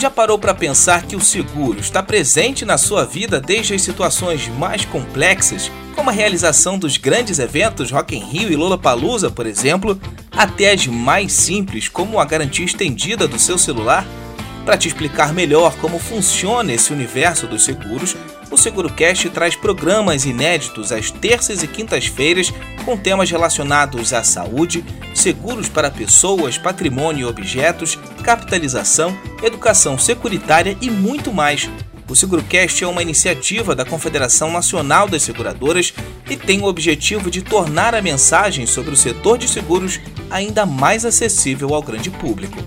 Já parou para pensar que o seguro está presente na sua vida desde as situações mais complexas, como a realização dos grandes eventos Rock in Rio e Lollapalooza, por exemplo, até as mais simples, como a garantia estendida do seu celular? Para te explicar melhor como funciona esse universo dos seguros, o SeguroCast traz programas inéditos às terças e quintas-feiras com temas relacionados à saúde, seguros para pessoas, patrimônio e objetos, capitalização, educação securitária e muito mais. O SeguroCast é uma iniciativa da Confederação Nacional das Seguradoras e tem o objetivo de tornar a mensagem sobre o setor de seguros ainda mais acessível ao grande público.